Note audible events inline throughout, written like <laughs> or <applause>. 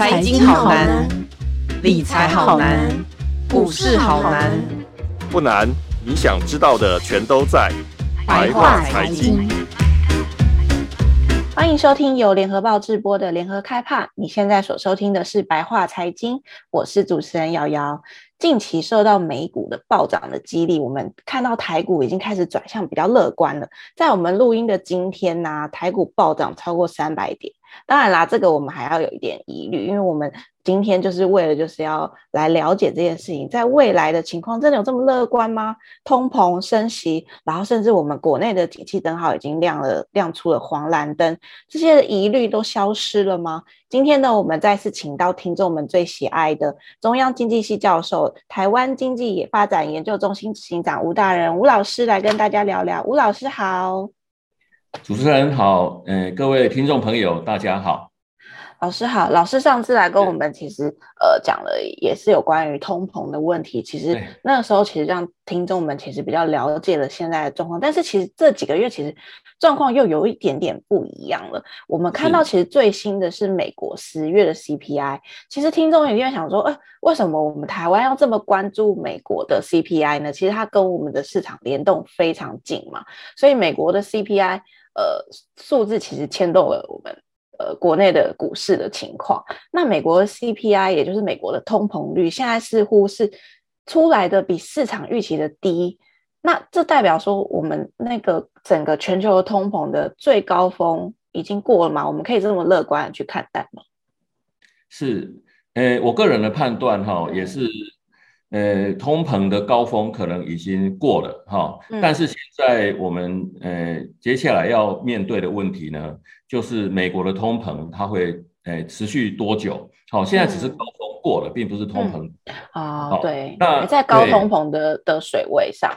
财经好难，理财好难，股市好难。不难，你想知道的全都在白话财经。欢迎收听由联合报直播的联合开帕。你现在所收听的是白话财经，我是主持人瑶瑶。近期受到美股的暴涨的激励，我们看到台股已经开始转向比较乐观了。在我们录音的今天呢、啊，台股暴涨超过三百点。当然啦，这个我们还要有一点疑虑，因为我们今天就是为了就是要来了解这件事情，在未来的情况真的有这么乐观吗？通膨升息，然后甚至我们国内的景气灯号已经亮了，亮出了黄蓝灯，这些疑虑都消失了吗？今天呢，我们再次请到听众们最喜爱的中央经济系教授、台湾经济发展研究中心执行长吴大人吴老师来跟大家聊聊。吴老师好。主持人好，嗯、呃，各位听众朋友，大家好。老师好，老师上次来跟我们其实呃讲了，也是有关于通膨的问题。其实那个时候其实让听众们其实比较了解了现在的状况，但是其实这几个月其实状况又有一点点不一样了。我们看到其实最新的是美国十月的 CPI，其实听众也会想说，呃，为什么我们台湾要这么关注美国的 CPI 呢？其实它跟我们的市场联动非常紧嘛，所以美国的 CPI。呃，数字其实牵动了我们呃国内的股市的情况。那美国的 CPI，也就是美国的通膨率，现在似乎是出来的比市场预期的低。那这代表说，我们那个整个全球的通膨的最高峰已经过了吗？我们可以这么乐观的去看待吗？是，呃，我个人的判断哈，也是。呃，通膨的高峰可能已经过了哈，嗯、但是现在我们呃接下来要面对的问题呢，就是美国的通膨它会呃持续多久？好，现在只是高峰过了，嗯、并不是通膨啊，对，那在高通膨的的水位上。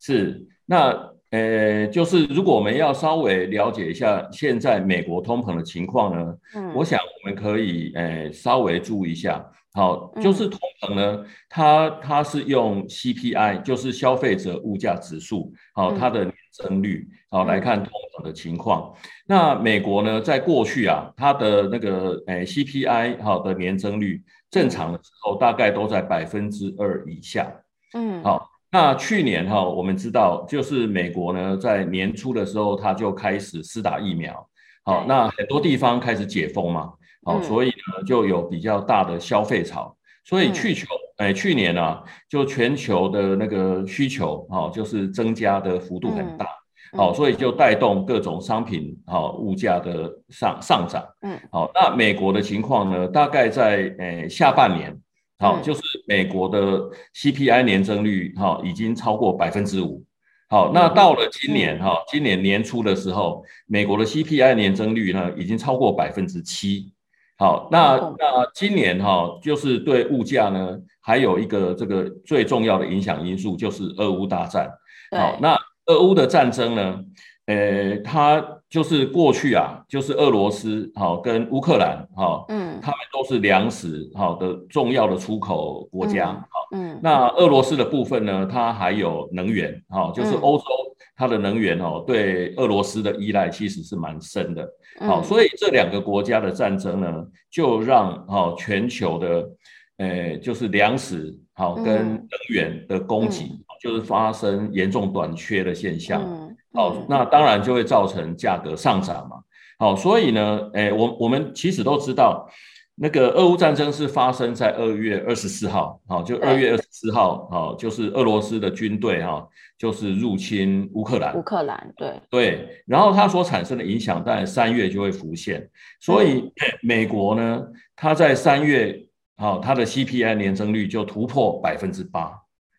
是，那呃，就是如果我们要稍微了解一下现在美国通膨的情况呢，嗯，我想我们可以呃稍微注意一下。好，就是通膨呢，嗯、它它是用 CPI，就是消费者物价指数，好，它的年增率，好、嗯、来看通膨的情况。嗯、那美国呢，在过去啊，它的那个诶、欸、CPI 好的年增率，正常的时候大概都在百分之二以下。嗯，好，那去年哈，我们知道，就是美国呢，在年初的时候，它就开始施打疫苗，好，嗯、那很多地方开始解封嘛。好，所以呢，就有比较大的消费潮，所以去求，哎，去年啊，就全球的那个需求，哈，就是增加的幅度很大，好，所以就带动各种商品，哈，物价的上上涨，嗯，好，那美国的情况呢，大概在，诶，下半年，好，就是美国的 CPI 年增率，哈，已经超过百分之五，好，那到了今年，哈，今年年初的时候，美国的 CPI 年增率呢，已经超过百分之七。好，那那今年哈，就是对物价呢，还有一个这个最重要的影响因素，就是俄乌大战。好，那俄乌的战争呢，呃，它就是过去啊，就是俄罗斯好跟乌克兰哈，嗯，他们都是粮食好的重要的出口国家。好，嗯，那俄罗斯的部分呢，它还有能源，哈，就是欧洲它的能源哦，对俄罗斯的依赖其实是蛮深的。好，所以这两个国家的战争呢，就让哈全球的，呃，就是粮食好跟能源的供给，就是发生严重短缺的现象。好，那当然就会造成价格上涨嘛。好，所以呢，诶，我我们其实都知道。那个俄乌战争是发生在二月二十四号，好，就二月二十四号，好，就是俄罗斯的军队哈，就是入侵乌克兰。乌克兰，对对，然后它所产生的影响，当然三月就会浮现。所以美国呢，它在三月，好，它的 CPI 年增率就突破百分之八，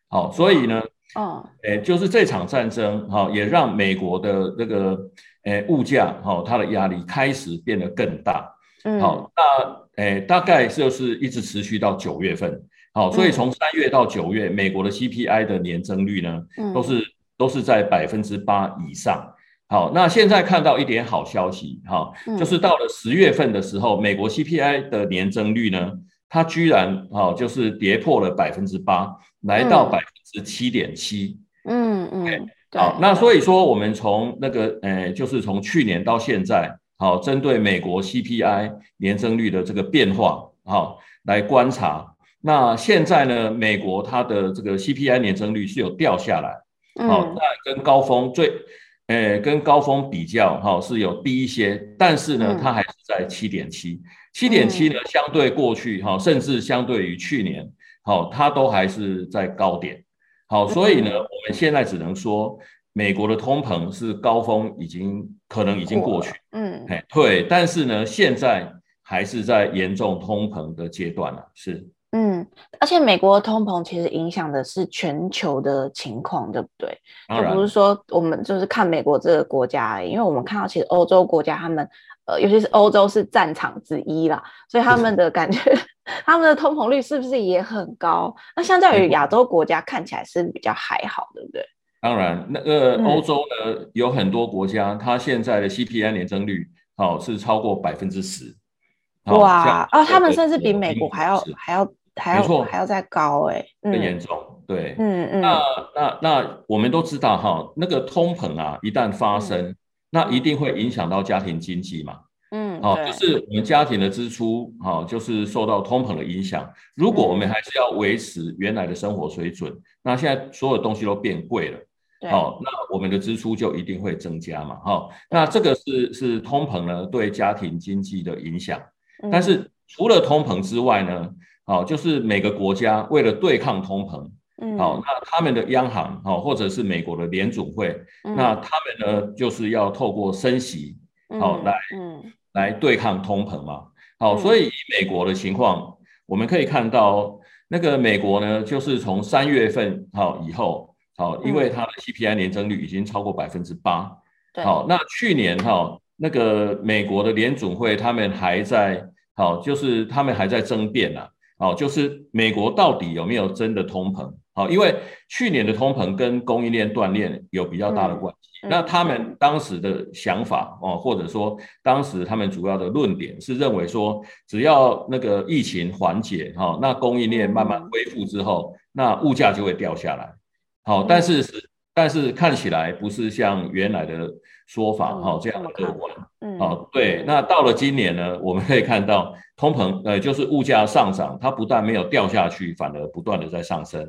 好，所以呢，哦，诶，就是这场战争，哈，也让美国的这个，诶，物价，哈，它的压力开始变得更大。嗯，好，那。诶，大概就是一直持续到九月份，好，所以从三月到九月，美国的 CPI 的年增率呢，都是都是在百分之八以上。好，那现在看到一点好消息，哈，就是到了十月份的时候，美国 CPI 的年增率呢，它居然哈，就是跌破了百分之八，来到百分之七点七。嗯嗯，好，那所以说我们从那个，呃，就是从去年到现在。好，针对美国 CPI 年增率的这个变化，好来观察。那现在呢，美国它的这个 CPI 年增率是有掉下来，好、嗯，那跟高峰最，呃，跟高峰比较，哈，是有低一些，但是呢，它还是在七点七，七点七呢，相对过去，哈，甚至相对于去年，好，它都还是在高点，好，所以呢，我们现在只能说，美国的通膨是高峰已经可能已经过去，嗯，哎，对，但是呢，现在还是在严重通膨的阶段了，是。嗯，而且美国的通膨其实影响的是全球的情况，对不对？就不是说我们就是看美国这个国家而已，因为我们看到其实欧洲国家他们，呃，尤其是欧洲是战场之一啦，所以他们的感觉，<laughs> 他们的通膨率是不是也很高？那相较于亚。洲国家看起来是比较还好，对不对？当然，那个欧洲呢，嗯、有很多国家，它现在的 CPI 年增率好、哦、是超过百分之十。哇，哦，他们甚至比美国还要还要还要还要再高哎，更严重，对，嗯嗯，那那那我们都知道哈，那个通膨啊，一旦发生，那一定会影响到家庭经济嘛，嗯，好，就是我们家庭的支出，哈，就是受到通膨的影响。如果我们还是要维持原来的生活水准，那现在所有东西都变贵了，好，那我们的支出就一定会增加嘛，哈，那这个是是通膨呢对家庭经济的影响。但是除了通膨之外呢，好，就是每个国家为了对抗通膨，嗯，好，那他们的央行，好，或者是美国的联总会，那他们呢，就是要透过升息，好，来，来对抗通膨嘛，好，所以以美国的情况，我们可以看到，那个美国呢，就是从三月份好以后，好，因为它的 CPI 年增率已经超过百分之八，好，那去年哈。那个美国的联总会，他们还在好，就是他们还在争辩呐，好，就是美国到底有没有真的通膨？好，因为去年的通膨跟供应链断裂有比较大的关系。那他们当时的想法哦，或者说当时他们主要的论点是认为说，只要那个疫情缓解哈，那供应链慢慢恢复之后，那物价就会掉下来。好，但是是。但是看起来不是像原来的说法哈、嗯、这样的乐观，嗯，哦，对。那到了今年呢，我们可以看到通膨，呃，就是物价上涨，它不但没有掉下去，反而不断的在上升。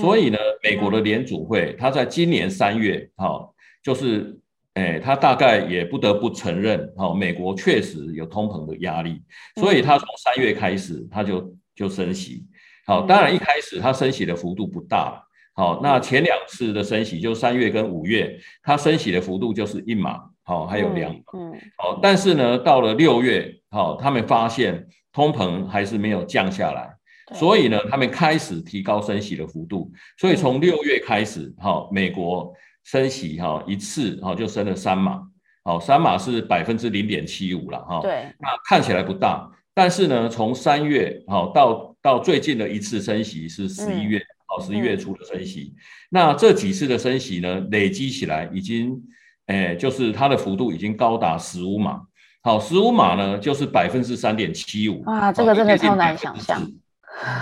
所以呢，美国的联储会，它在今年三月，哈，就是，哎，它大概也不得不承认，哈，美国确实有通膨的压力，所以它从三月开始，它就就升息。好，当然一开始它升息的幅度不大。好，那前两次的升息，就三月跟五月，它升息的幅度就是一码，好，还有两码，嗯，好，但是呢，到了六月，好，他们发现通膨还是没有降下来，所以呢，他们开始提高升息的幅度，所以从六月开始，好，美国升息，哈，一次，好，就升了三码，好，三码是百分之零点七五了，哈，对，那看起来不大，但是呢，从三月，好，到到最近的一次升息是十一月。十一月初的升息，嗯、那这几次的升息呢，累积起来已经，诶、欸，就是它的幅度已经高达十五码。好，十五码呢，就是百分之三点七五。哇，这个真的超难想象。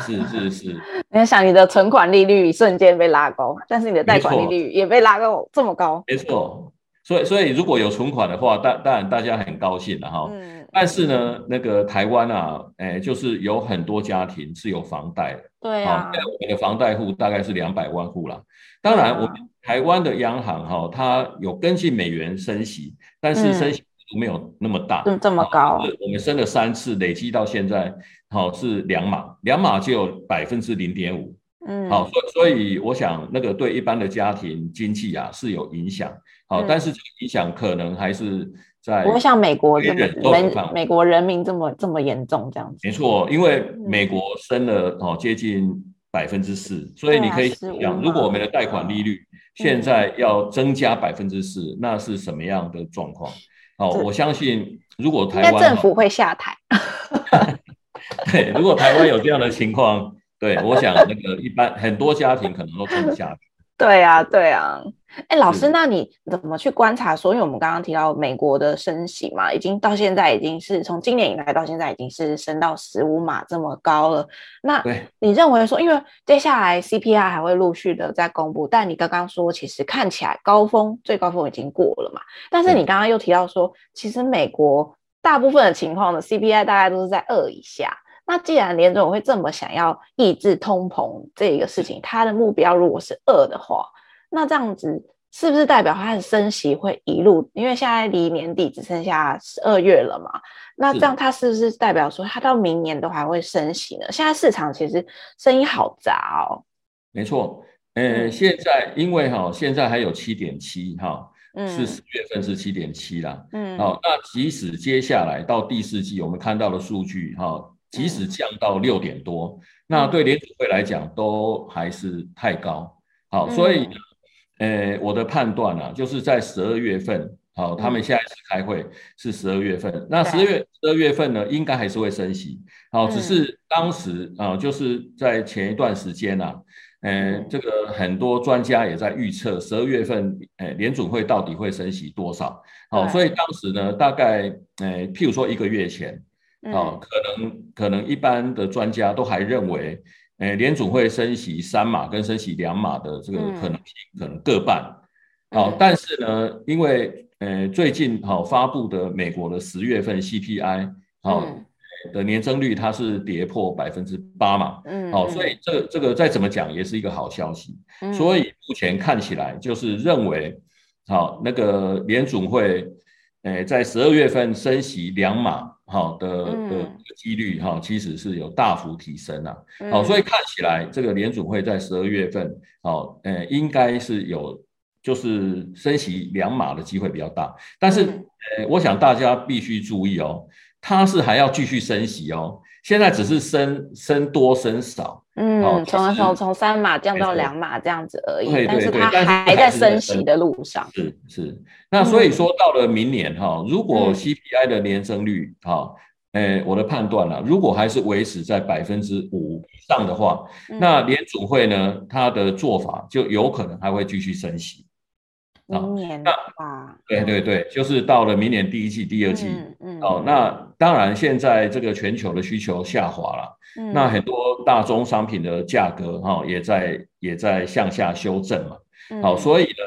是是是。你 <laughs> 想，你的存款利率瞬间被拉高，但是你的贷款利率也被拉高这么高。没错。所以所以如果有存款的话，当当然大家很高兴了哈。嗯。但是呢，那个台湾啊，哎，就是有很多家庭是有房贷的，对啊，我们的房贷户大概是两百万户啦。当然，我们台湾的央行哈，它有跟进美元升息，但是升息没有那么大，嗯，这么高。我们升了三次，累积到现在，好是两码，两码就有百分之零点五，嗯，好，所所以我想那个对一般的家庭经济啊是有影响，好，但是这个影响可能还是在。不会像美国这么美国人民这么这么严重这样子。没错，因为美国升了哦接近百分之四，所以你可以想，如果我们的贷款利率现在要增加百分之四，那是什么样的状况？好，我相信如果台湾政府会下台。<laughs> 对，如果台湾有这样的情况，对，我想那个一般很多家庭可能都撑不下去。<laughs> 对啊，对啊，哎，老师，那你怎么去观察说？因为我们刚刚提到美国的升息嘛，已经到现在已经是从今年以来到现在已经是升到十五码这么高了。那你认为说，因为接下来 CPI 还会陆续的在公布，但你刚刚说其实看起来高峰最高峰已经过了嘛？但是你刚刚又提到说，其实美国大部分的情况的 CPI 大概都是在二以下。那既然联总会这么想要抑制通膨这个事情，它的目标如果是二的话，那这样子是不是代表它的升息会一路？因为现在离年底只剩下十二月了嘛，那这样它是不是代表说它到明年都还会升息呢？现在市场其实声音好杂哦。没错，呃，现在因为哈，现在还有七点七哈。嗯，是十月份是七点七啦。嗯，好，那即使接下来到第四季，我们看到的数据哈，即使降到六点多，嗯、那对联储会来讲都还是太高。好，所以，呃，我的判断呢、啊，就是在十二月份，好，他们下一次开会是十二月份，那十二月十二月份呢，应该还是会升息。好，只是当时啊，就是在前一段时间呐、啊。呃，这个很多专家也在预测十二月份，呃，联准会到底会升息多少？好，所以当时呢，大概，呃，譬如说一个月前，哦，可能可能一般的专家都还认为，呃，联总会升息三码跟升息两码的这个可能性可能各半。好，但是呢，因为呃最近好发布的美国的十月份 CPI，好。的年增率它是跌破百分之八嘛，嗯，好，所以这这个再怎么讲也是一个好消息，嗯，所以目前看起来就是认为，好，那个联总会，诶，在十二月份升息两码，好的的几率哈，其实是有大幅提升啊，好，所以看起来这个联准会在十二月份，好，呃，应该是有就是升息两码的机会比较大，但是，呃，我想大家必须注意哦。它是还要继续升息哦，现在只是升升多升少，嗯，从从从三码降到两码这样子而已，对对对，但是它还在升息的路上。是是，那所以说到了明年哈，如果 CPI 的年增率哈，诶，我的判断了，如果还是维持在百分之五以上的话，那联储会呢，它的做法就有可能还会继续升息。明年的话，对对对，就是到了明年第一季、第二季，嗯嗯，哦，那当然现在这个全球的需求下滑了，嗯，那很多大宗商品的价格哈也在也在向下修正嘛，好，所以呢，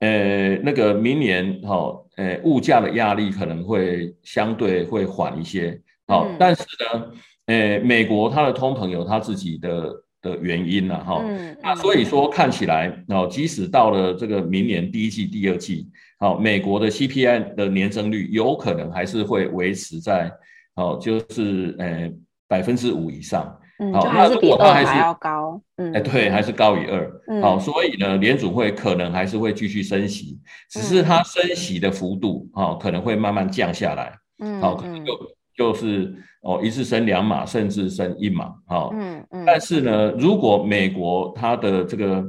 呃，那个明年哈，呃，物价的压力可能会相对会缓一些，好，但是呢，呃，美国它的通膨有它自己的。的原因了哈，那所以说看起来，哦，即使到了这个明年第一季、第二季，好，美国的 CPI 的年增率有可能还是会维持在，哦，就是呃百分之五以上，嗯，就还是比二还要高，嗯，哎，对，还是高于二，好，所以呢，联储会可能还是会继续升息，只是它升息的幅度，哈，可能会慢慢降下来，嗯，好，可能就就是。哦，一次升两码，甚至升一码，好、哦，嗯嗯。但是呢，如果美国它的这个，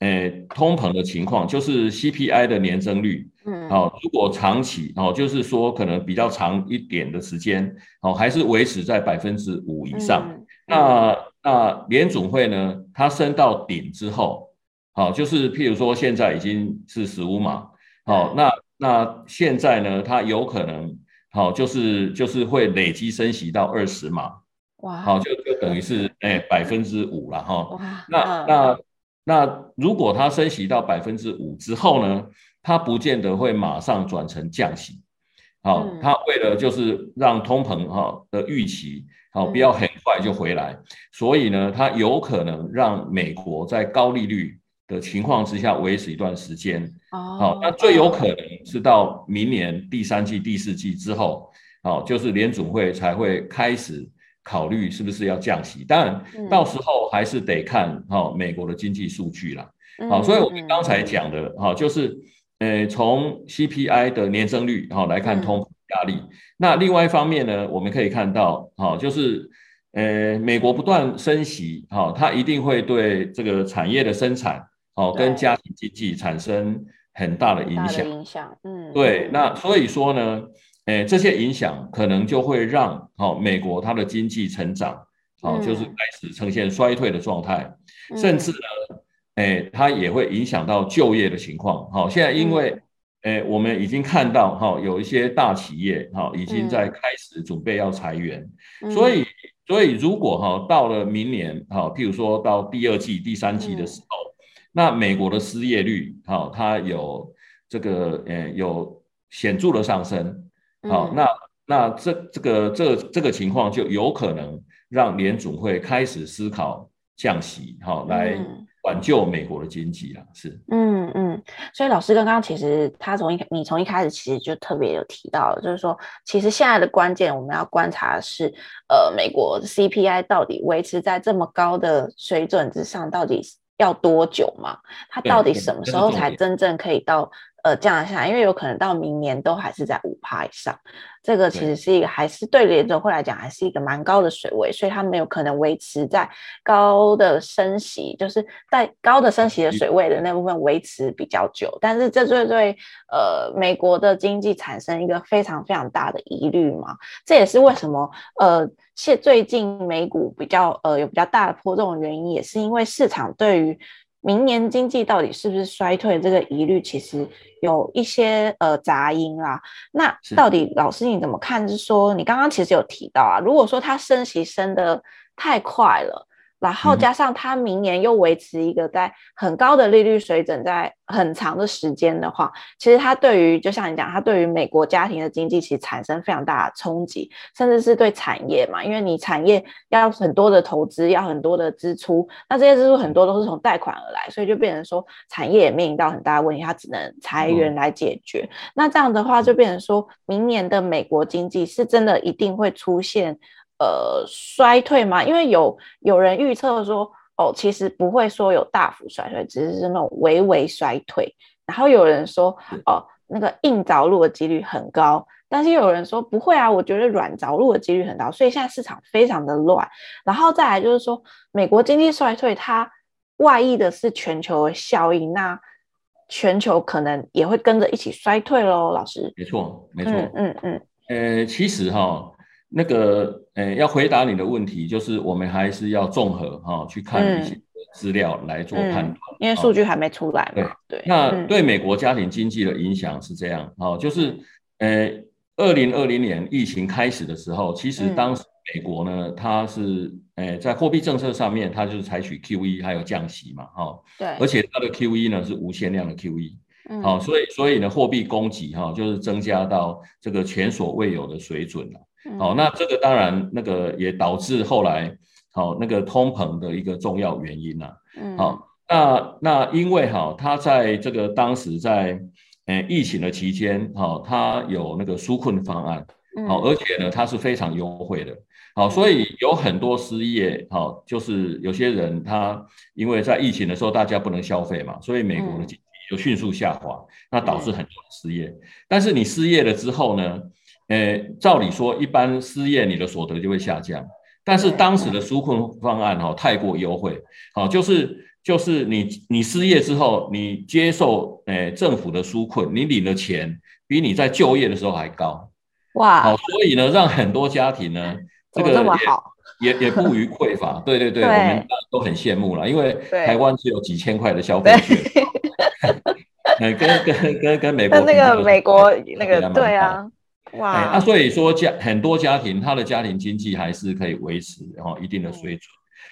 诶、呃，通膨的情况，就是 CPI 的年增率，嗯，好、哦，如果长期，哦，就是说可能比较长一点的时间，哦，还是维持在百分之五以上，嗯、那那联总会呢，它升到顶之后，好、哦，就是譬如说现在已经是十五码，好、哦，那那现在呢，它有可能。好，就是就是会累积升息到二十码，哇，好，就就等于是哎百分之五了哈。哇，那那那如果它升息到百分之五之后呢，它不见得会马上转成降息。好，它为了就是让通膨哈的预期好不要很快就回来，所以呢，它有可能让美国在高利率的情况之下维持一段时间，好，那最有可能是到明年第三季、第四季之后，好，就是联准会才会开始考虑是不是要降息，当然到时候还是得看哈美国的经济数据啦，好，所以我们刚才讲的哈，就是呃从 CPI 的年增率哈来看通膨压力，那另外一方面呢，我们可以看到哈就是。呃，美国不断升息，哈，它一定会对这个产业的生产，哦，跟家庭经济产生很大的影响。影响，嗯，对。那所以说呢，呃，这些影响可能就会让，哦，美国它的经济成长，哦，就是开始呈现衰退的状态，甚至呢，哎，它也会影响到就业的情况。好，现在因为，呃，我们已经看到，哈，有一些大企业，哈，已经在开始准备要裁员，所以。所以，如果哈到了明年哈，譬如说到第二季、第三季的时候，嗯、那美国的失业率哈，它有这个呃有显著的上升，好、嗯，那那这这个这个、这个情况就有可能让联总会开始思考降息，好来挽救美国的经济啊，是，嗯嗯，所以老师刚刚其实他从一你从一开始其实就特别有提到，就是说其实现在的关键我们要观察的是，呃，美国的 CPI 到底维持在这么高的水准之上，到底要多久嘛？它到底什么时候才真正可以到？呃，降下来，因为有可能到明年都还是在五趴以上，这个其实是一个还是对联总会来讲还是一个蛮高的水位，所以它没有可能维持在高的升息，就是在高的升息的水位的那部分维持比较久，但是这对对呃美国的经济产生一个非常非常大的疑虑嘛，这也是为什么呃现最近美股比较呃有比较大的波动的原因，也是因为市场对于。明年经济到底是不是衰退？这个疑虑其实有一些呃杂音啦。那到底老师你怎么看？是说你刚刚其实有提到啊，如果说它升息升的太快了。然后加上它明年又维持一个在很高的利率水准，在很长的时间的话，其实它对于就像你讲，它对于美国家庭的经济其实产生非常大的冲击，甚至是对产业嘛，因为你产业要很多的投资，要很多的支出，那这些支出很多都是从贷款而来，所以就变成说产业也面临到很大的问题，它只能裁员来解决。嗯、那这样的话，就变成说明年的美国经济是真的一定会出现。呃，衰退吗？因为有有人预测说，哦，其实不会说有大幅衰退，只是是那种微微衰退。然后有人说，哦，那个硬着陆的几率很高，但是有人说不会啊，我觉得软着陆的几率很高。所以现在市场非常的乱。然后再来就是说，美国经济衰退，它外溢的是全球的效应，那全球可能也会跟着一起衰退喽。老师，没错，没错，嗯嗯，嗯，呃，其实哈。那个，呃，要回答你的问题，就是我们还是要综合哈、哦、去看一些资料来做判断、因为数据还没出来嘛。对对。那对美国家庭经济的影响是这样，哦，就是，呃，二零二零年疫情开始的时候，其实当时美国呢，它是，呃，在货币政策上面，它就是采取 QE 还有降息嘛，哈、哦。对。而且它的 QE 呢是无限量的 QE，好、哦，所以所以呢，货币供给哈就是增加到这个前所未有的水准了。好、哦，那这个当然，那个也导致后来，好、哦、那个通膨的一个重要原因呐、啊。嗯。好、哦，那那因为哈，他在这个当时在，呃，疫情的期间，哈、哦，它有那个纾困方案，好、哦，而且呢，它是非常优惠的，好、哦，所以有很多失业，好、哦，就是有些人他因为在疫情的时候大家不能消费嘛，所以美国的经济就迅速下滑，那导致很多人失业。但是你失业了之后呢？呃，照理说，一般失业你的所得就会下降，但是当时的纾困方案哈、哦、太过优惠，好、哦，就是就是你你失业之后，你接受呃政府的纾困，你领的钱比你在就业的时候还高，哇，好、哦，所以呢，让很多家庭呢，这个也也也不虞匮乏，对对对，对我们都很羡慕了，因为台湾只有几千块的消费券，<laughs> 跟跟跟跟美国那个美国那个对啊。哇，那、啊、所以说家很多家庭，他的家庭经济还是可以维持哈一定的水准，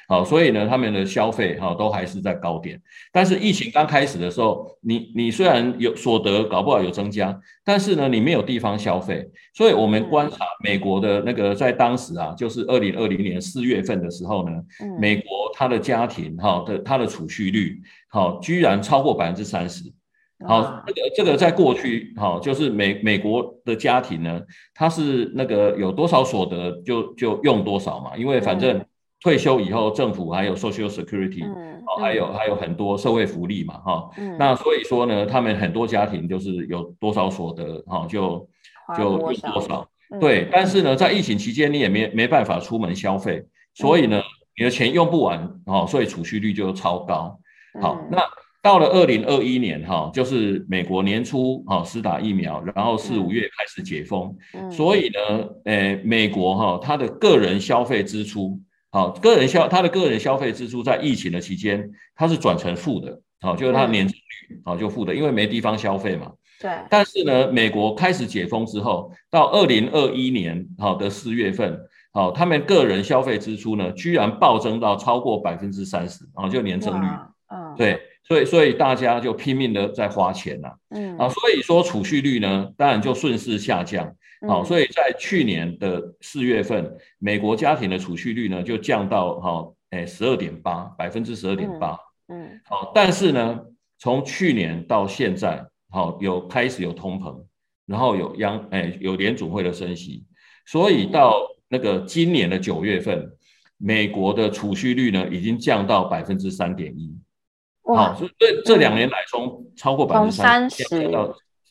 好、嗯，所以呢，他们的消费哈都还是在高点。但是疫情刚开始的时候，你你虽然有所得，搞不好有增加，但是呢，你没有地方消费。所以我们观察美国的那个在当时啊，就是二零二零年四月份的时候呢，嗯、美国他的家庭哈的他的储蓄率好居然超过百分之三十。好，这个这个在过去，好，就是美美国的家庭呢，他是那个有多少所得就就用多少嘛，因为反正退休以后政府还有 Social Security，嗯，还有还有很多社会福利嘛，哈，嗯，那所以说呢，他们很多家庭就是有多少所得，哈，就就用多少，对，但是呢，在疫情期间你也没没办法出门消费，所以呢，你的钱用不完，哦，所以储蓄率就超高，好，那。到了二零二一年，哈，就是美国年初，哈，施打疫苗，然后四五月开始解封，嗯，所以呢，呃，美国哈，它的个人消费支出，好，个人消，它的个人消费支出在疫情的期间，它是转成负的，好，就是它的年增率，好，就负的，因为没地方消费嘛。对。但是呢，美国开始解封之后，到二零二一年，好的四月份，好，他们个人消费支出呢，居然暴增到超过百分之三十，啊，就年增率，嗯，对。所以所以大家就拼命的在花钱呐，嗯。啊，所以说储蓄率呢，当然就顺势下降，好，所以在去年的四月份，美国家庭的储蓄率呢就降到哈，诶十二点八百分之十二点八，嗯，好，但是呢，从去年到现在，好有开始有通膨，然后有央哎有联储会的升息，所以到那个今年的九月份，美国的储蓄率呢已经降到百分之三点一。好，所以这这两年来，从超过百分之三十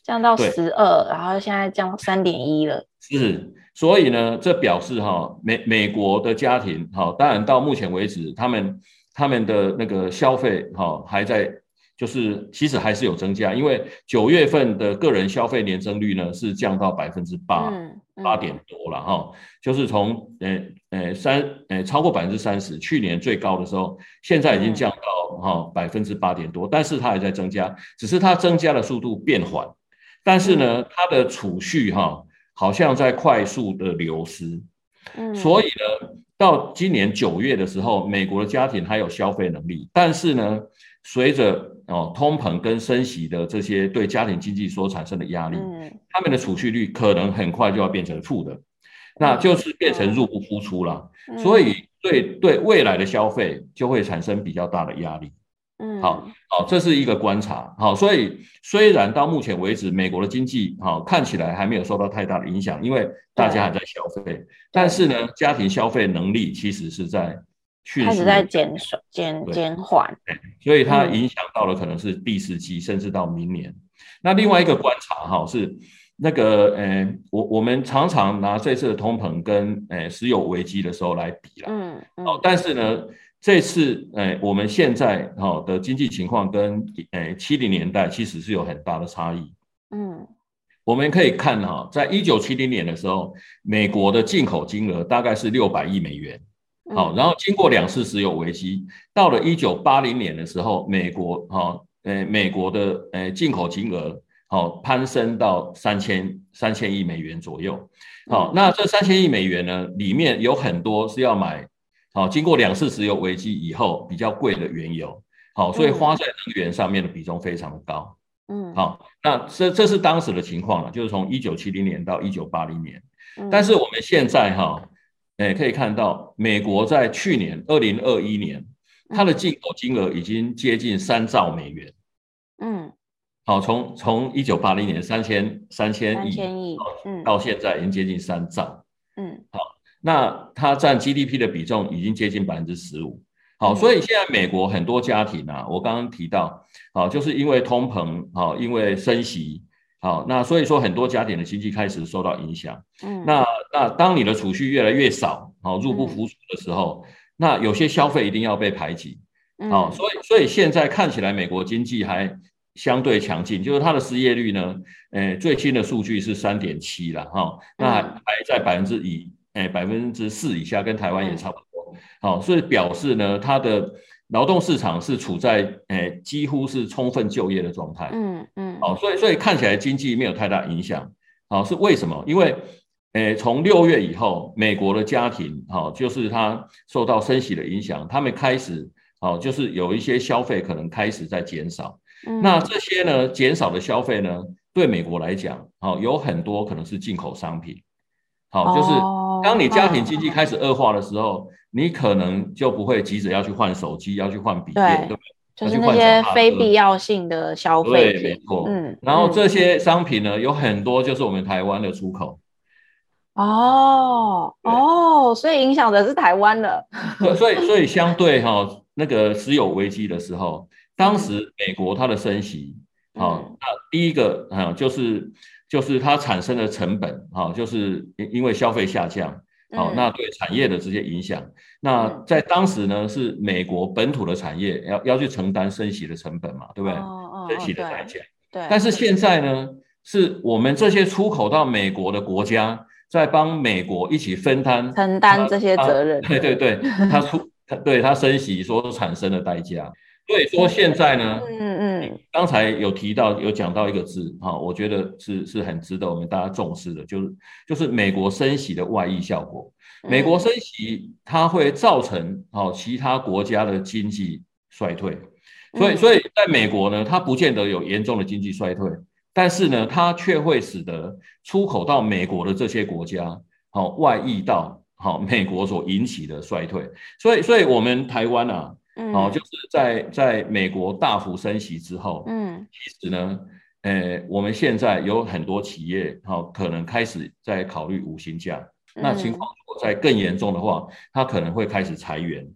降到十二，然后现在降到三点一了。是，所以呢，这表示哈，美美国的家庭，哈，当然到目前为止，他们他们的那个消费，哈，还在。就是其实还是有增加，因为九月份的个人消费年增率呢是降到百分之八八点多了哈，就是从呃呃三呃超过百分之三十，去年最高的时候，现在已经降到哈百分之八点多，但是它还在增加，只是它增加的速度变缓，但是呢，它的储蓄哈好像在快速的流失，嗯，所以呢，到今年九月的时候，美国的家庭还有消费能力，但是呢。随着哦通膨跟升息的这些对家庭经济所产生的压力，嗯，他们的储蓄率可能很快就要变成负的，那就是变成入不敷出了，嗯，所以对对未来的消费就会产生比较大的压力。嗯，好，好，这是一个观察。好，所以虽然到目前为止，美国的经济好看起来还没有受到太大的影响，因为大家还在消费，但是呢，家庭消费能力其实是在。开始在减少、减减缓，所以它影响到了可能是第四季，甚至到明年。嗯、那另外一个观察哈是那个呃，我我们常常拿这次的通膨跟呃石油危机的时候来比了，嗯。嗯，哦，但是呢，这次呃我们现在哈的经济情况跟呃七零年代其实是有很大的差异，嗯，我们可以看哈，在一九七零年的时候，美国的进口金额大概是六百亿美元。好，然后经过两次石油危机，到了一九八零年的时候，美国哈，呃，美国的呃进口金额好攀升到三千三千亿美元左右。好，那这三千亿美元呢，里面有很多是要买，好，经过两次石油危机以后比较贵的原油，好，所以花在能源上面的比重非常的高。嗯，好，那这这是当时的情况了，就是从一九七零年到一九八零年，但是我们现在哈。哎，可以看到，美国在去年二零二一年，它的进口金额已经接近三兆美元。嗯，好，从从一九八零年三千三千亿，嗯，到现在已经接近三兆。嗯，好，那它占 GDP 的比重已经接近百分之十五。好，所以现在美国很多家庭啊，我刚刚提到，好，就是因为通膨，好，因为升息。好，那所以说很多家庭的经济开始受到影响。嗯，那那当你的储蓄越来越少，好，入不敷出的时候，嗯，那有些消费一定要被排挤。好，嗯，所以所以现在看起来美国经济还相对强劲，就是它的失业率呢，诶，最新的数据是三点七了哈，那还在百分之一，诶，百分之四以下，跟台湾也差不多。好，所以表示呢，它的。劳动市场是处在诶、欸、几乎是充分就业的状态，嗯嗯，好，所以所以看起来经济没有太大影响，好，是为什么？因为诶从六月以后，美国的家庭好，就是他受到升息的影响，他们开始好，就是有一些消费可能开始在减少，嗯，那这些呢减少的消费呢，对美国来讲，好有很多可能是进口商品，好，就是当你家庭经济开始恶化的时候。你可能就不会急着要去换手机，要去换笔电，对，就是那些非必要性的消费品。对，没错。嗯，然后这些商品呢，有很多就是我们台湾的出口。哦哦，所以影响的是台湾的。所以所以相对哈、哦，那个石油危机的时候，当时美国它的升息，好、嗯，那第一个啊就是就是它产生的成本，哈，就是因为消费下降。好，那对产业的直接影响，那在当时呢，是美国本土的产业要要去承担升息的成本嘛，对不对？哦哦升息的代价。对。但是现在呢，是我们这些出口到美国的国家，在帮美国一起分担承担这些责任。对对对，他 <laughs> 出，对他升息所产生的代价。所以说现在呢，嗯嗯，刚才有提到有讲到一个字哈，我觉得是是很值得我们大家重视的，就是就是美国升息的外溢效果。美国升息它会造成好其他国家的经济衰退，所以，所以在美国呢，它不见得有严重的经济衰退，但是呢，它却会使得出口到美国的这些国家，好外溢到好美国所引起的衰退。所以，所以我们台湾啊，哦，就是在在美国大幅升息之后，嗯，其实呢，呃，我们现在有很多企业，好可能开始在考虑无薪假。那情况如果再更严重的话，它可能会开始裁员。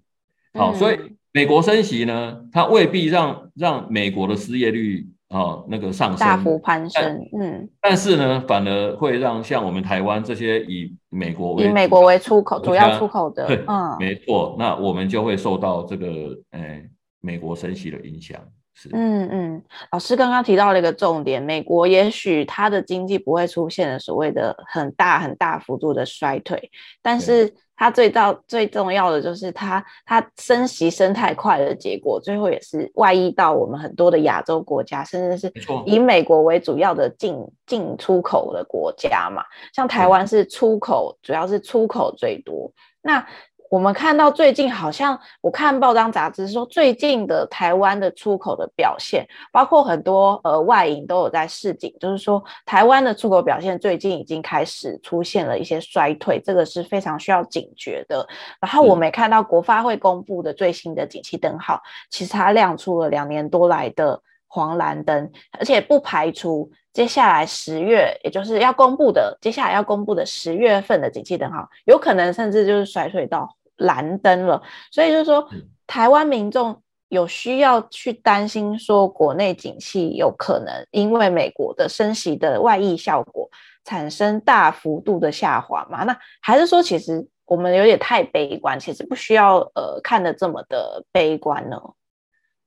好，所以。美国升息呢，它未必让让美国的失业率啊、哦、那个上升大幅攀升，嗯，但是呢，反而会让像我们台湾这些以美国为以美国为出口主要出口的，嗯，没错，那我们就会受到这个呃美国升息的影响。是，嗯嗯，老师刚刚提到了一个重点，美国也许它的经济不会出现所谓的很大很大幅度的衰退，但是。它最到最重要的就是它它升息升太快的结果，最后也是外溢到我们很多的亚洲国家，甚至是以美国为主要的进进出口的国家嘛。像台湾是出口，主要是出口最多。那我们看到最近好像，我看报章杂志说，最近的台湾的出口的表现，包括很多呃外银都有在示警，就是说台湾的出口表现最近已经开始出现了一些衰退，这个是非常需要警觉的。然后我们也看到国发会公布的最新的景气灯号，其实它亮出了两年多来的黄蓝灯，而且不排除接下来十月，也就是要公布的接下来要公布的十月份的景气灯号，有可能甚至就是甩水到。蓝灯了，所以就是说，台湾民众有需要去担心说，国内景气有可能因为美国的升息的外溢效果产生大幅度的下滑吗？那还是说，其实我们有点太悲观，其实不需要呃看得这么的悲观呢？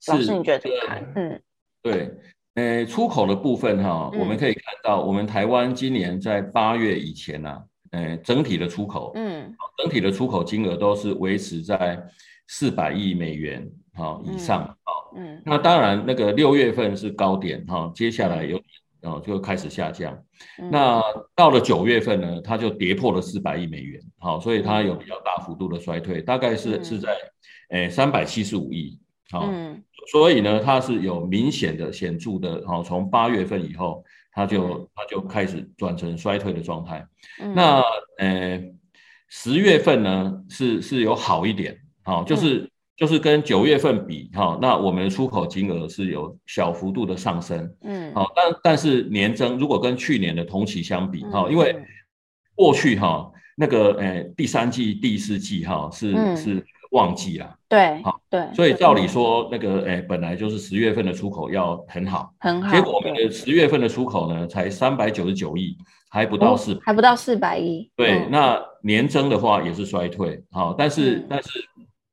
老师，你觉得怎么看？嗯，对，呃，出口的部分哈，我们可以看到，我们台湾今年在八月以前呢、啊。呃，整体的出口，嗯，整体的出口金额都是维持在四百亿美元哈以上啊，嗯，那当然那个六月份是高点哈，接下来有哦就开始下降，那到了九月份呢，它就跌破了四百亿美元，好，所以它有比较大幅度的衰退，大概是是在诶三百七十五亿，好，所以呢，它是有明显的显著的，好，从八月份以后。它就它就开始转成衰退的状态。嗯、那呃十月份呢是是有好一点，好、哦，就是、嗯、就是跟九月份比哈、哦，那我们的出口金额是有小幅度的上升，嗯，好、哦，但但是年增如果跟去年的同期相比哈、因为过去哈、哦、那个呃第三季第四季哈、哦、是、嗯、是。旺季啦，对，好，对，所以照理说，那个，哎，本来就是十月份的出口要很好，很好，结果我们的十月份的出口呢，才三百九十九亿，还不到四，还不到四百亿，对，那年增的话也是衰退，好，但是但是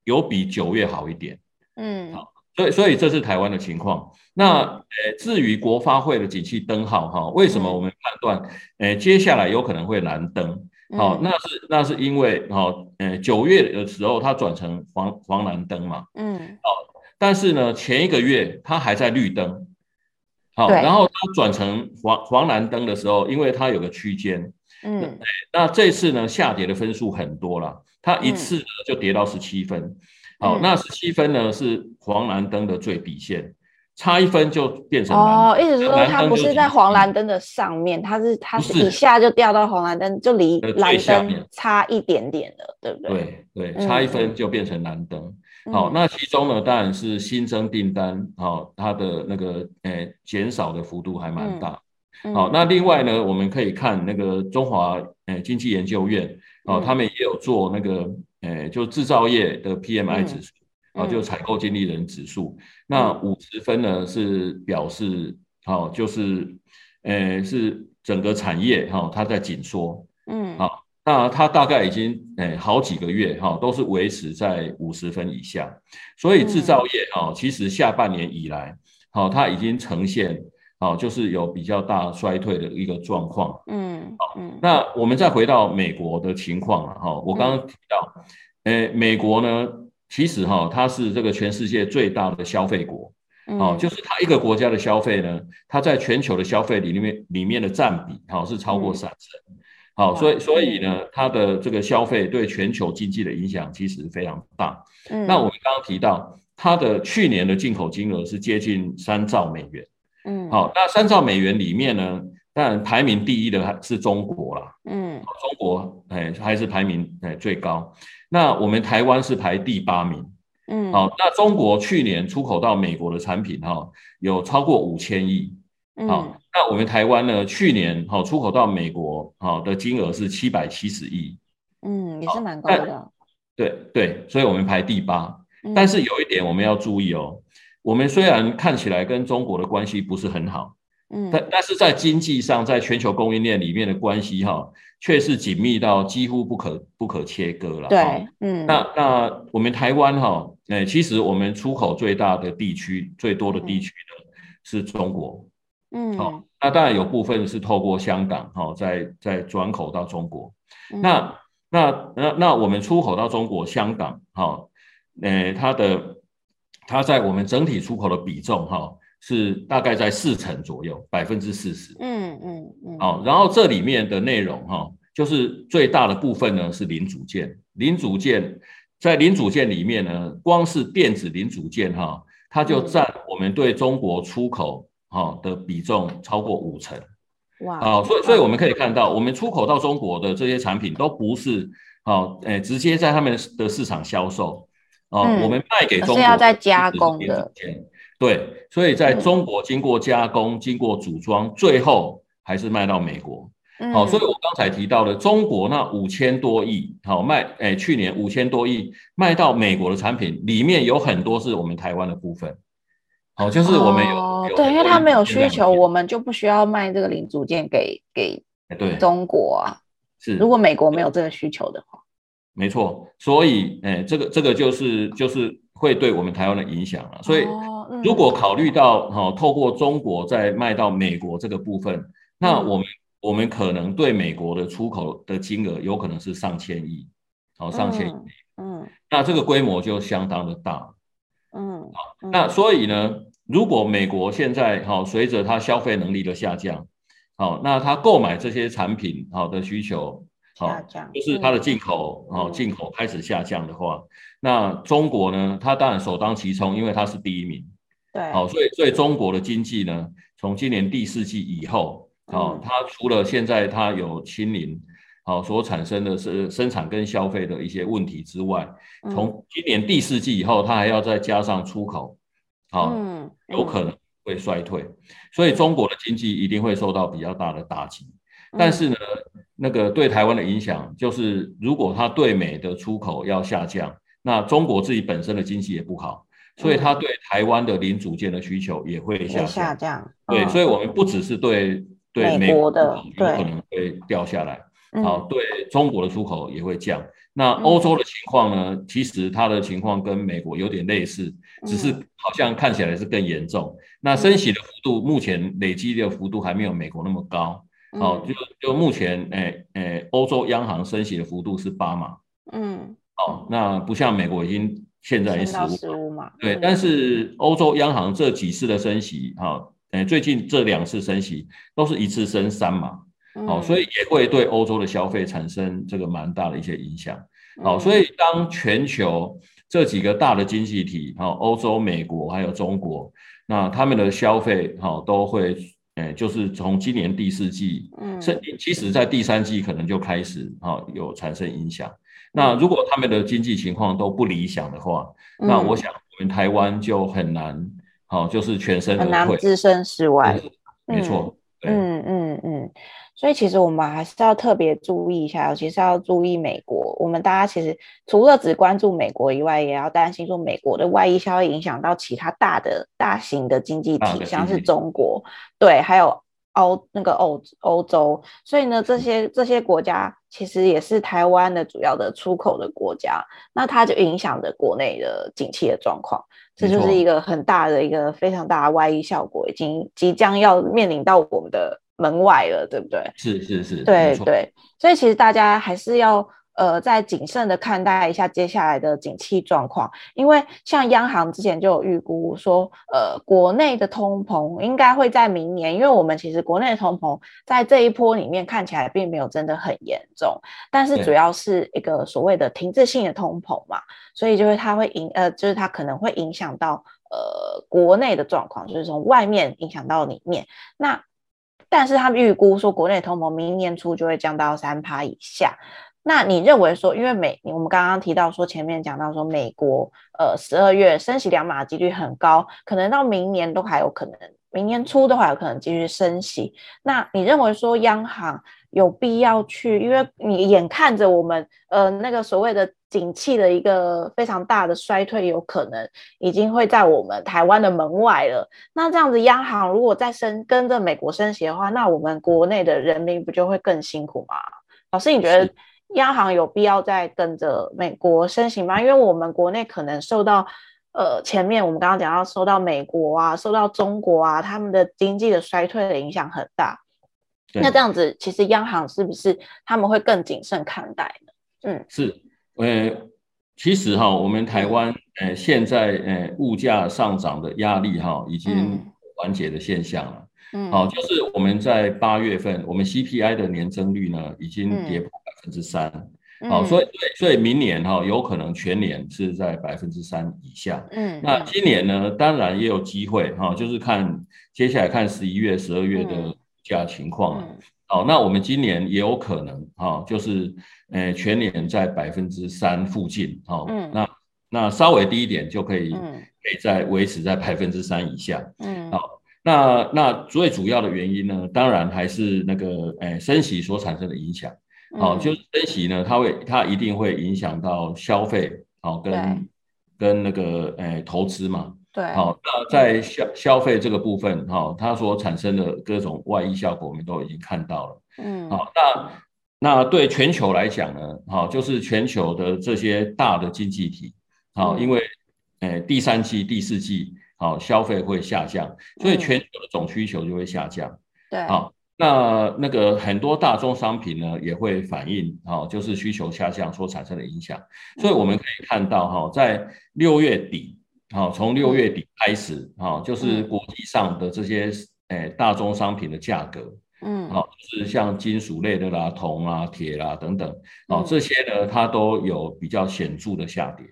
有比九月好一点，嗯，好，所以所以这是台湾的情况。那，呃，至于国发会的景气灯号，哈，为什么我们判断，呃，接下来有可能会蓝灯？好、哦，那是那是因为哦，呃，九月的时候它转成黄黄蓝灯嘛，嗯，哦，但是呢，前一个月它还在绿灯，好、哦，然后它转成黄黄蓝灯的时候，因为它有个区间，嗯，那这次呢下跌的分数很多了，它一次呢就跌到十七分，好、嗯。哦，那十七分呢是黄蓝灯的最底线。差一分就变成哦，意思是说它不是在黄蓝灯的上面，它是它是底下就掉到黄蓝灯，就离蓝灯差一点点的，对不对？对对，差一分就变成蓝灯。好，那其中呢，当然是新增订单，好，它的那个诶减少的幅度还蛮大。好，那另外呢，我们可以看那个中华诶经济研究院，哦，他们也有做那个诶就制造业的 PMI 指数。啊，就采购经理人指数，嗯、那五十分呢是表示，好、哦，就是，呃，是整个产业哈、哦，它在紧缩，嗯，好、哦，那它大概已经，呃，好几个月哈、哦，都是维持在五十分以下，所以制造业哈、其实下半年以来，好、哦，它已经呈现，好、哦，就是有比较大衰退的一个状况，嗯，好，嗯，那我们再回到美国的情况了哈，我刚刚提到，呃，美国呢。其实哈，它是这个全世界最大的消费国，哦，就是它一个国家的消费呢，它在全球的消费里面里面的占比，哈，是超过三成，好，所以所以呢，它的这个消费对全球经济的影响其实非常大。那我们刚刚提到，它的去年的进口金额是接近三兆美元。嗯，好，那三兆美元里面呢，当然排名第一的还是中国啦。嗯，中国哎还是排名哎最高。那我们台湾是排第八名。嗯，好，那中国去年出口到美国的产品哈，有超过五千亿。好，那我们台湾呢，去年好出口到美国好的金额是七百七十亿。嗯，也是蛮高的。对对，所以我们排第八。但是有一点我们要注意哦。我们虽然看起来跟中国的关系不是很好，嗯，但但是在经济上，在全球供应链里面的关系哈，却是紧密到几乎不可不可切割了。对，嗯，那那我们台湾哈，哎，其实我们出口最大的地区、最多的地区呢是中国，嗯，好，那当然有部分是透过香港哈，在在转口到中国。那那那那我们出口到中国香港哈，呃，它的。它在我们整体出口的比重，哈，是大概在四成左右，百分之四十。嗯嗯嗯。好，然后这里面的内容，哈，就是最大的部分呢是零组件。零组件在零组件里面呢，光是电子零组件，哈，它就占我们对中国出口，哈的比重超过五成。哇。好，所以所以我们可以看到，我们出口到中国的这些产品都不是，好，诶，直接在他们的市场销售。哦，嗯、我们卖给中国是要再加工的，对，所以在中国经过加工、嗯、经过组装，最后还是卖到美国。好、所以我刚才提到的中国那五千多亿，好、哦、卖，哎，去年五千多亿卖到美国的产品，里面有很多是我们台湾的部分。好、哦，就是我们有对，因为他没有需求，我们就不需要卖这个零组件给给对中国啊。是，如果美国没有这个需求的话。没错，所以，哎，这个这个就是就是会对我们台湾的影响了。所以，如果考虑到哈、哦，透过中国再卖到美国这个部分，嗯、那我们我们可能对美国的出口的金额有可能是上千亿，好、哦，上千亿。嗯，嗯，那这个规模就相当的大，嗯，好，那所以呢，如果美国现在哈、哦，随着它消费能力的下降，好、哦，那它购买这些产品好的需求。好，就是它的进口，哦，进口开始下降的话，那中国呢，它当然首当其冲，因为它是第一名。对，好，所以所以中国的经济呢，从今年第四季以后，好，它除了现在它有清零，好，所产生的是生产跟消费的一些问题之外，从今年第四季以后，它还要再加上出口，好，有可能会衰退，所以中国的经济一定会受到比较大的打击。但是呢，那个对台湾的影响就是，如果它对美的出口要下降，那中国自己本身的经济也不好，所以它对台湾的零组件的需求也会下降。下降。对，所以我们不只是对对美国的有可能会掉下来，好，对中国的出口也会降。那欧洲的情况呢？其实它的情况跟美国有点类似，只是好像看起来是更严重。那升息的幅度目前累积的幅度还没有美国那么高。好，就就目前，诶、欸、诶、欸，欧洲央行升息的幅度是八嘛，嗯，好，那不像美国已经现在十五码，对，嗯、但是欧洲央行这几次的升息，哈，诶，最近这两次升息都是一次升三嘛，好，所以也会对欧洲的消费产生这个蛮大的一些影响，好，所以当全球这几个大的经济体，哈，欧洲、美国还有中国，那他们的消费，哈，都会。哎，就是从今年第四季，嗯，甚即使在第三季可能就开始啊有产生影响。那如果他们的经济情况都不理想的话，那我想我们台湾就很难，好，就是全身，很难置身事外。没错，嗯嗯嗯。所以其实我们还是要特别注意一下，尤其是要注意美国。我们大家其实除了只关注美国以外，也要担心说美国的外溢效应影响到其他大的、大型的经济体，像是中国，对，还有欧那个欧欧洲。所以呢，这些这些国家其实也是台湾的主要的出口的国家，那它就影响着国内的景气的状况。这就是一个很大的一个非常大的外溢效果，已经即将要面临到我们的。门外了，对不对？是是是，对对，所以其实大家还是要呃再谨慎的看待一下接下来的景气状况，因为像央行之前就有预估说，呃，国内的通膨应该会在明年，因为我们其实国内的通膨在这一波里面看起来并没有真的很严重，但是主要是一个所谓的停滞性的通膨嘛，所以就是它会影呃，就是它可能会影响到呃国内的状况，就是从外面影响到里面那。但是他们预估说，国内通膨明年初就会降到三趴以下。那你认为说，因为美，我们刚刚提到说，前面讲到说，美国呃十二月升息两码的几率很高，可能到明年都还有可能，明年初都还有可能继续升息。那你认为说，央行有必要去？因为你眼看着我们呃那个所谓的。景气的一个非常大的衰退，有可能已经会在我们台湾的门外了。那这样子，央行如果再升跟着美国升息的话，那我们国内的人民不就会更辛苦吗？老师，你觉得央行有必要再跟着美国升息吗？因为我们国内可能受到呃前面我们刚刚讲到受到美国啊、受到中国啊他们的经济的衰退的影响很大。那这样子，其实央行是不是他们会更谨慎看待呢？嗯，是。呃，其实哈，我们台湾呃现在呃物价上涨的压力哈已经缓解的现象了。嗯，好，就是我们在八月份，我们 CPI 的年增率呢已经跌破百分之三。好，所以所以明年哈有可能全年是在百分之三以下。嗯，那今年呢，当然也有机会哈，就是看接下来看十一月、十二月的物价情况了。好，那我们今年也有可能哈，就是。呃，全年在百分之三附近，哦，嗯，那那稍微低一点就可以，可以在维持在百分之三以下，嗯，好，那那最主要的原因呢，当然还是那个，呃，升息所产生的影响，好，就是升息呢，它会，它一定会影响到消费，好，跟跟那个，呃，投资嘛，对，好，那在消消费这个部分，哈，它所产生的各种外溢效果，我们都已经看到了，嗯，好，那。那对全球来讲呢，好，就是全球的这些大的经济体，好，因为，诶，第三季、第四季，好，消费会下降，所以全球的总需求就会下降。对，好，那那个很多大宗商品呢也会反映，好，就是需求下降所产生的影响。所以我们可以看到，哈，在六月底，好，从六月底开始，哈，就是国际上的这些，诶，大宗商品的价格。嗯，好，就是像金属类的啦，铜啊、铁啦等等，好，这些呢，它都有比较显著的下跌。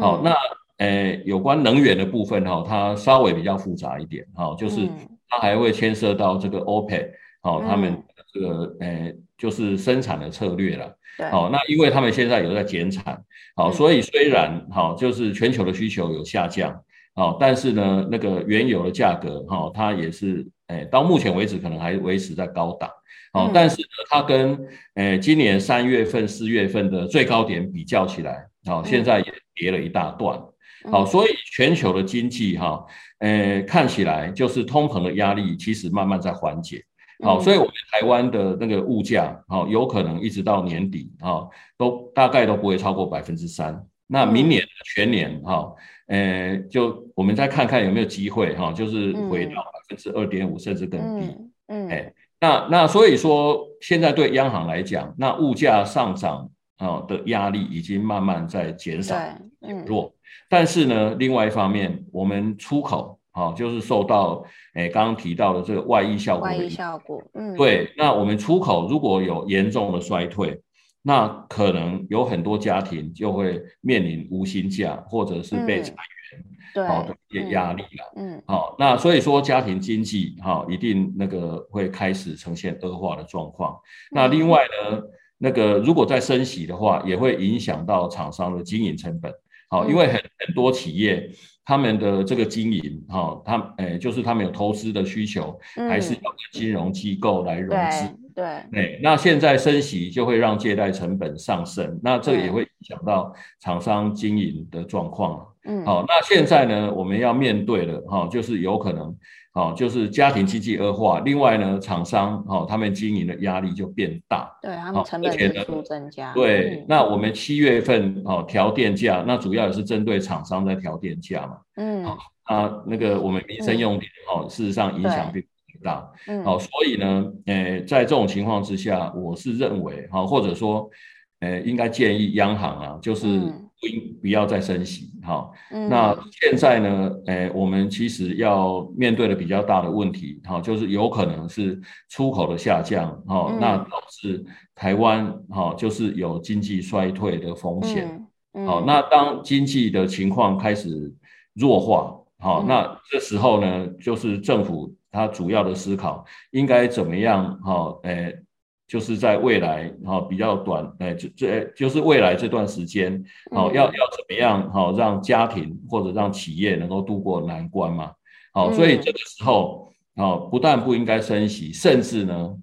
好，那呃，有关能源的部分哈，它稍微比较复杂一点，哈，就是它还会牵涉到这个 OPEC，好，他们这个呃，就是生产的策略了。好，那因为他们现在有在减产，好，所以虽然好，就是全球的需求有下降，好，但是呢，那个原油的价格哈，它也是。哎，到目前为止可能还维持在高档，哦，但是呢，它跟诶今年三月份、四月份的最高点比较起来，好，现在也跌了一大段，好，所以全球的经济哈，诶看起来就是通膨的压力其实慢慢在缓解，好，所以我们台湾的那个物价，好，有可能一直到年底，哈，都大概都不会超过百分之三，那明年全年，哈。呃，就我们再看看有没有机会哈，就是回到百分之二点五甚至更低。嗯，哎、嗯，那那所以说，现在对央行来讲，那物价上涨啊的压力已经慢慢在减少，减弱。嗯、但是呢，另外一方面，我们出口啊，就是受到诶刚刚提到的这个外溢效果。外溢效果，嗯，对。那我们出口如果有严重的衰退。那可能有很多家庭就会面临无薪假，或者是被裁员，对，好的一些压力了。嗯，好，那所以说家庭经济哈，一定那个会开始呈现恶化的状况。那另外呢，那个如果再升息的话，也会影响到厂商的经营成本。好，因为很很多企业他们的这个经营哈，他诶就是他们有投资的需求，还是要跟金融机构来融资。对，那现在升息就会让借贷成本上升，那这也会影响到厂商经营的状况。嗯，好，那现在呢，我们要面对的哈，就是有可能，好，就是家庭经济恶化，另外呢，厂商哦，他们经营的压力就变大，对，他们成本支出增加。对，那我们七月份哦调电价，那主要也是针对厂商在调电价嘛。嗯，啊，那个我们民生用电哦，事实上影响并不。大，嗯，好，所以呢，呃，在这种情况之下，我是认为，哈，或者说，呃，应该建议央行啊，就是不应不要再升息，好、嗯，那现在呢，呃，我们其实要面对的比较大的问题，好，就是有可能是出口的下降，哈、嗯，那导致台湾哈，就是有经济衰退的风险，好、那当经济的情况开始弱化，好、嗯，那这时候呢，就是政府它主要的思考应该怎么样，哈，呃。就是在未来哈比较短，哎，就这就是未来这段时间，好要要怎么样好让家庭或者让企业能够度过难关嘛？好，所以这个时候啊，不但不应该升息，甚至呢，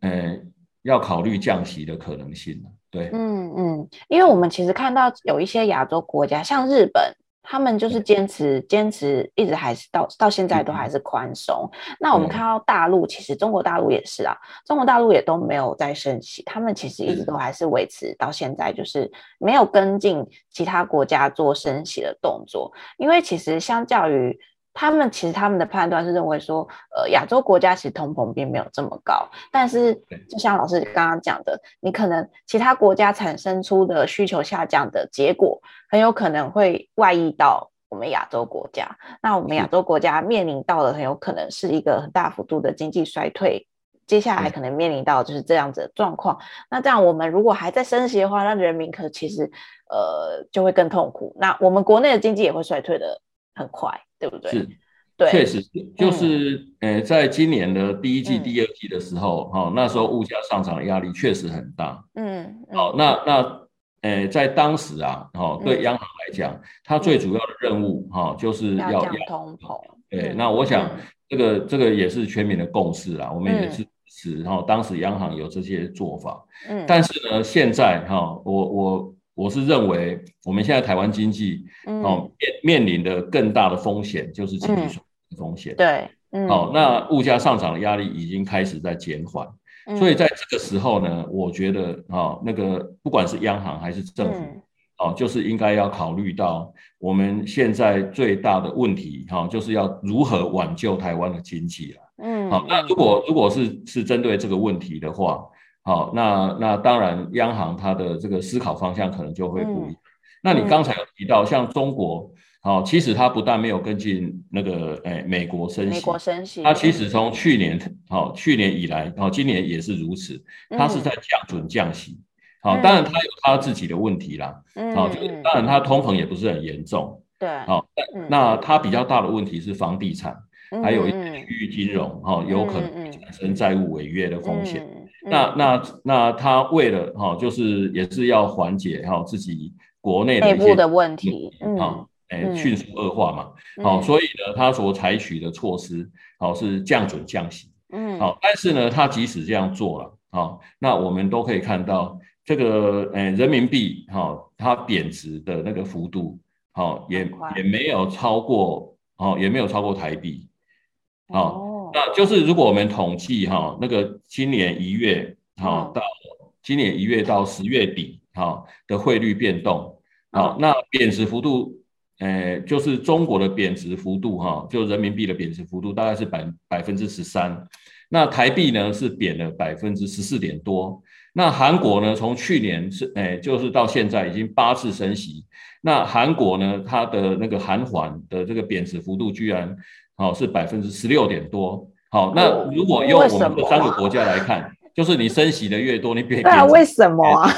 呃，要考虑降息的可能性。对，嗯嗯，因为我们其实看到有一些亚洲国家，像日本。他们就是坚持坚持，一直还是到到现在都还是宽松。那我们看到大陆，其实中国大陆也是啊，中国大陆也都没有在升息，他们其实一直都还是维持到现在，就是没有跟进其他国家做升息的动作。因为其实相较于他们，其实他们的判断是认为说，呃，亚洲国家其实通膨并没有这么高，但是就像老师刚刚讲的，你可能其他国家产生出的需求下降的结果。很有可能会外溢到我们亚洲国家，那我们亚洲国家面临到的很有可能是一个很大幅度的经济衰退，接下来可能面临到就是这样子的状况。那这样我们如果还在升息的话，那人民可其实呃就会更痛苦。那我们国内的经济也会衰退的很快，对不对？是，对，确实就是呃，在今年的第一季、第二季的时候，哈、嗯，那时候物价上涨的压力确实很大。嗯，好，那那。诶，在当时啊，哈，对央行来讲，它最主要的任务哈，就是要要通膨。对，那我想这个这个也是全民的共识啦，我们也是支持，然后当时央行有这些做法。嗯，但是呢，现在哈，我我我是认为，我们现在台湾经济哦面面临的更大的风险就是经济风险。对，好，那物价上涨的压力已经开始在减缓。所以在这个时候呢，我觉得啊，那个不管是央行还是政府，哦，就是应该要考虑到我们现在最大的问题，哈，就是要如何挽救台湾的经济了。嗯，好，那如果如果是是针对这个问题的话，好，那那当然央行它的这个思考方向可能就会不一样。那你刚才有提到像中国。好，其实它不但没有跟进那个，诶，美国升息，美国升息，它其实从去年，好，去年以来，好，今年也是如此，它是在降准降息，好，当然它有它自己的问题啦，好，就是当然它通膨也不是很严重，对，好，那它比较大的问题是房地产，还有一些区域金融，哈，有可能产生债务违约的风险，那那那他为了，哈，就是也是要缓解，哈，自己国内的内部的问题，嗯。诶，迅速恶化嘛，好、所以呢，他所采取的措施，好、哦、是降准降息，嗯，好、哦，但是呢，他即使这样做了，好、哦，那我们都可以看到这个，诶，人民币，哈、哦，它贬值的那个幅度，好、哦，也也没有超过，哦，也没有超过台币，哦，那就是如果我们统计，哈、哦，那个今年一月，好、哦，到今年一月到十月底，好、哦、的汇率变动，好、哦，那贬值幅度。呃，就是中国的贬值幅度哈，就人民币的贬值幅度大概是百百分之十三，那台币呢是贬了百分之十四点多。那韩国呢，从去年是诶，就是到现在已经八次升息。那韩国呢，它的那个韩元的这个贬值幅度居然好是百分之十六点多。好，那如果用我们的三个国家来看，就是你升息的越多，你贬值。那为什么啊？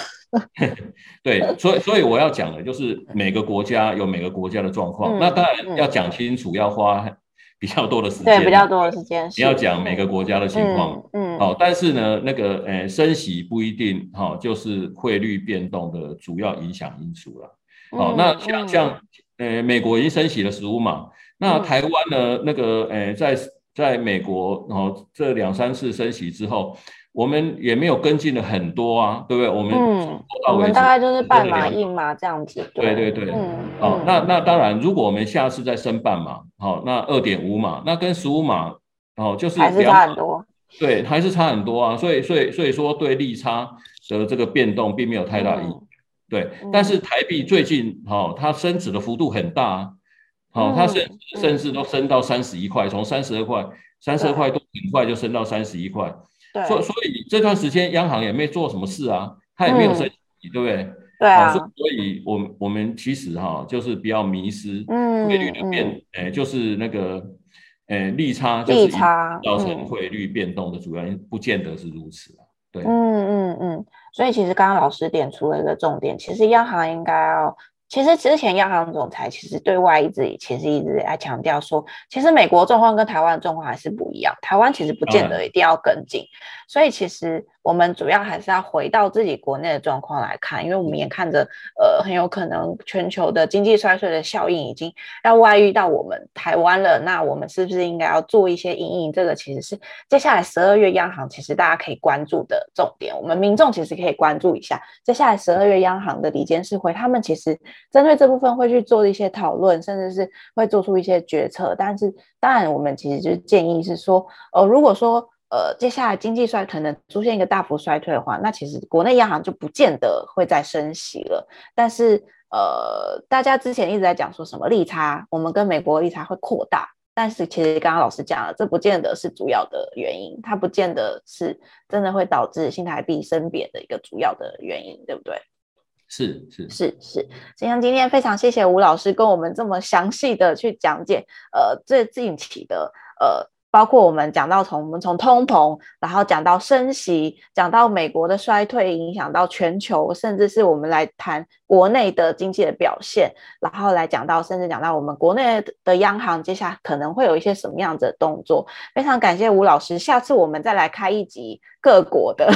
对，所以所以我要讲的就是每个国家有每个国家的状况，嗯、那当然要讲清楚，要花 <laughs> 比较多的时间，对，比较多的时间。你要讲每个国家的情况，嗯，好、嗯哦，但是呢，那个诶、呃，升息不一定哈、哦，就是汇率变动的主要影响因素了。好、哦，那像像呃，美国已经升息了十五码，那台湾呢，那个诶、呃，在在美国哦，这两三次升息之后。我们也没有跟进了很多啊，对不对？我们嗯，我们大概就是半码一码这样子。对对对，嗯，好，那那当然，如果我们下次再升半码，好，那二点五码，那跟十五码，哦，就是还是差很多。对，还是差很多啊，所以所以所以说对利差的这个变动并没有太大意义。对，但是台币最近，好，它升值的幅度很大，好，它甚甚至都升到三十一块，从三十二块，三十二块多很快就升到三十一块。所所以这段时间央行也没做什么事啊，它也没有升息对不对？对啊。所以，我们我们其实哈，就是比较迷失汇率的变，哎，就是那个，哎，利差就是造成汇率变动的主要因，不见得是如此啊。对，嗯嗯嗯。所以，其实刚刚老师点出了一个重点，其实央行应该要。其实之前央行总裁其实对外一直其实一直在强调说，其实美国状况跟台湾的状况还是不一样，台湾其实不见得一定要跟进，所以其实。我们主要还是要回到自己国内的状况来看，因为我们也看着，呃，很有可能全球的经济衰退的效应已经要外遇到我们台湾了。那我们是不是应该要做一些应应？这个其实是接下来十二月央行其实大家可以关注的重点。我们民众其实可以关注一下，接下来十二月央行的理监事会，他们其实针对这部分会去做一些讨论，甚至是会做出一些决策。但是，当然，我们其实就是建议是说，呃，如果说。呃，接下来经济衰可能出现一个大幅衰退的话，那其实国内央行就不见得会再升息了。但是，呃，大家之前一直在讲说什么利差，我们跟美国利差会扩大，但是其实刚刚老师讲了，这不见得是主要的原因，它不见得是真的会导致新台币升贬的一个主要的原因，对不对？是是是是，就像今天非常谢谢吴老师跟我们这么详细的去讲解，呃，最近期的呃。包括我们讲到从我们从通膨，然后讲到升息，讲到美国的衰退影响到全球，甚至是我们来谈国内的经济的表现，然后来讲到甚至讲到我们国内的央行接下来可能会有一些什么样子的动作。非常感谢吴老师，下次我们再来开一集各国的。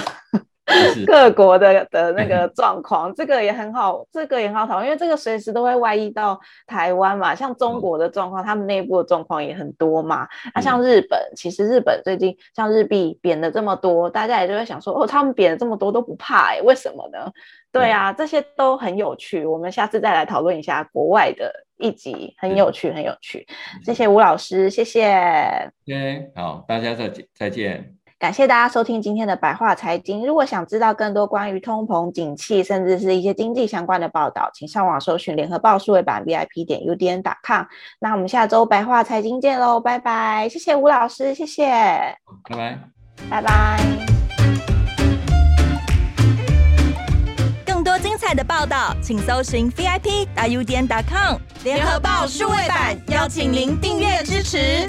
各国的的那个状况，这个也很好，这个也很好讨论，因为这个随时都会外溢到台湾嘛。像中国的状况，他们内部的状况也很多嘛。那像日本，其实日本最近像日币贬的这么多，大家也就会想说，哦，他们贬了这么多都不怕，哎，为什么呢？对啊，这些都很有趣。我们下次再来讨论一下国外的一集，很有趣，很有趣。谢谢吴老师，谢谢。OK，好，大家再见，再见。感谢大家收听今天的白话财经。如果想知道更多关于通膨、景气，甚至是一些经济相关的报道，请上网搜寻联合报数位版 VIP 点 UDN.com。那我们下周白话财经见喽，拜拜！谢谢吴老师，谢谢，拜拜，拜拜。更多精彩的报道，请搜寻 VIP 点 UDN.com 联合报数位版，邀请您订阅支持。